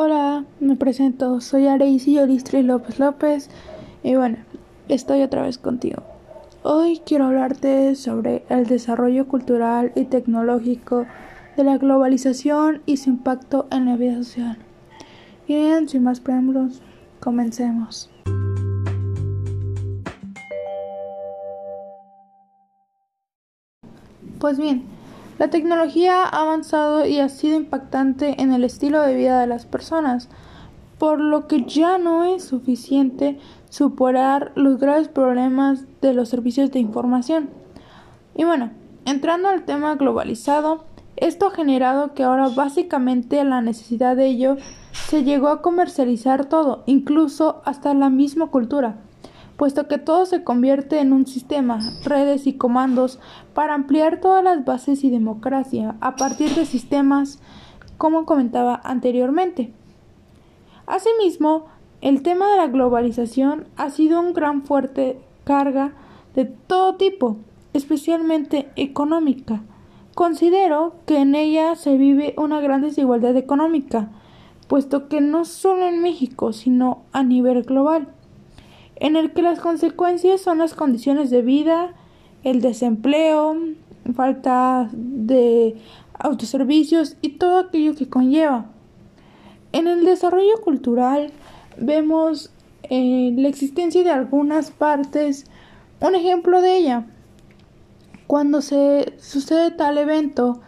Hola, me presento, soy Areisi Olistri López López y bueno, estoy otra vez contigo. Hoy quiero hablarte sobre el desarrollo cultural y tecnológico de la globalización y su impacto en la vida social. Bien, sin más preámbulos, comencemos. Pues bien, la tecnología ha avanzado y ha sido impactante en el estilo de vida de las personas, por lo que ya no es suficiente superar los graves problemas de los servicios de información. Y bueno, entrando al tema globalizado, esto ha generado que ahora básicamente la necesidad de ello se llegó a comercializar todo, incluso hasta la misma cultura puesto que todo se convierte en un sistema, redes y comandos para ampliar todas las bases y democracia a partir de sistemas, como comentaba anteriormente. Asimismo, el tema de la globalización ha sido un gran fuerte carga de todo tipo, especialmente económica. Considero que en ella se vive una gran desigualdad económica, puesto que no solo en México, sino a nivel global en el que las consecuencias son las condiciones de vida, el desempleo, falta de autoservicios y todo aquello que conlleva. En el desarrollo cultural vemos eh, la existencia de algunas partes. Un ejemplo de ella, cuando se sucede tal evento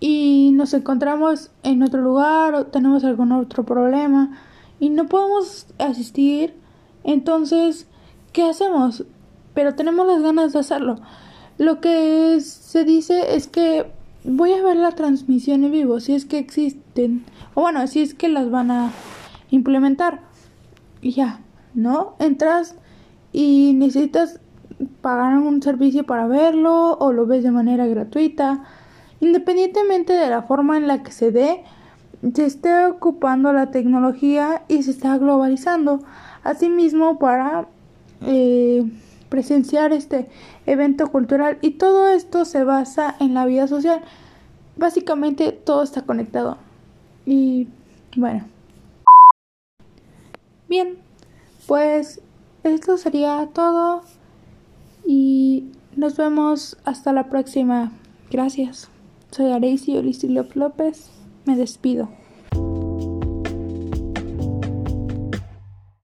y nos encontramos en otro lugar o tenemos algún otro problema y no podemos asistir, entonces, ¿qué hacemos? Pero tenemos las ganas de hacerlo. Lo que se dice es que voy a ver la transmisión en vivo, si es que existen, o bueno, si es que las van a implementar. Ya, ¿no? Entras y necesitas pagar un servicio para verlo o lo ves de manera gratuita. Independientemente de la forma en la que se dé, se esté ocupando la tecnología y se está globalizando. Asimismo, para eh, presenciar este evento cultural y todo esto se basa en la vida social. Básicamente todo está conectado. Y bueno. Bien, pues esto sería todo y nos vemos hasta la próxima. Gracias. Soy Areisi López. Me despido.